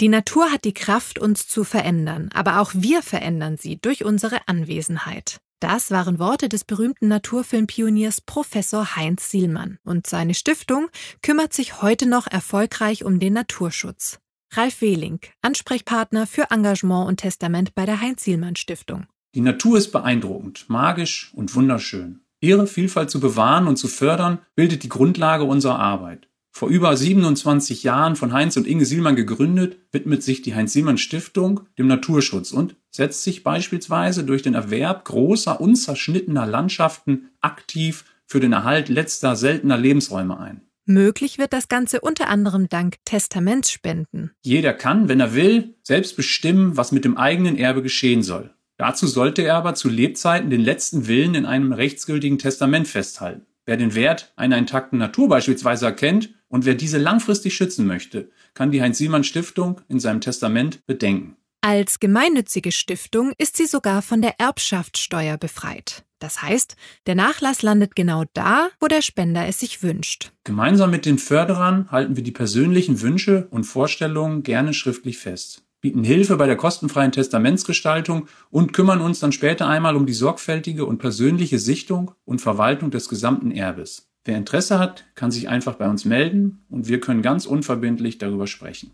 Die Natur hat die Kraft, uns zu verändern, aber auch wir verändern sie durch unsere Anwesenheit. Das waren Worte des berühmten Naturfilmpioniers Professor Heinz Sielmann. Und seine Stiftung kümmert sich heute noch erfolgreich um den Naturschutz. Ralf Wehling, Ansprechpartner für Engagement und Testament bei der Heinz-Sielmann-Stiftung. Die Natur ist beeindruckend, magisch und wunderschön. Ihre Vielfalt zu bewahren und zu fördern, bildet die Grundlage unserer Arbeit. Vor über 27 Jahren von Heinz und Inge Sielmann gegründet, widmet sich die Heinz-Sielmann-Stiftung dem Naturschutz und setzt sich beispielsweise durch den Erwerb großer, unzerschnittener Landschaften aktiv für den Erhalt letzter seltener Lebensräume ein. Möglich wird das Ganze unter anderem dank Testamentsspenden. Jeder kann, wenn er will, selbst bestimmen, was mit dem eigenen Erbe geschehen soll. Dazu sollte er aber zu Lebzeiten den letzten Willen in einem rechtsgültigen Testament festhalten. Wer den Wert einer intakten Natur beispielsweise erkennt und wer diese langfristig schützen möchte, kann die Heinz-Siemann-Stiftung in seinem Testament bedenken. Als gemeinnützige Stiftung ist sie sogar von der Erbschaftssteuer befreit. Das heißt, der Nachlass landet genau da, wo der Spender es sich wünscht. Gemeinsam mit den Förderern halten wir die persönlichen Wünsche und Vorstellungen gerne schriftlich fest, bieten Hilfe bei der kostenfreien Testamentsgestaltung und kümmern uns dann später einmal um die sorgfältige und persönliche Sichtung und Verwaltung des gesamten Erbes. Wer Interesse hat, kann sich einfach bei uns melden und wir können ganz unverbindlich darüber sprechen.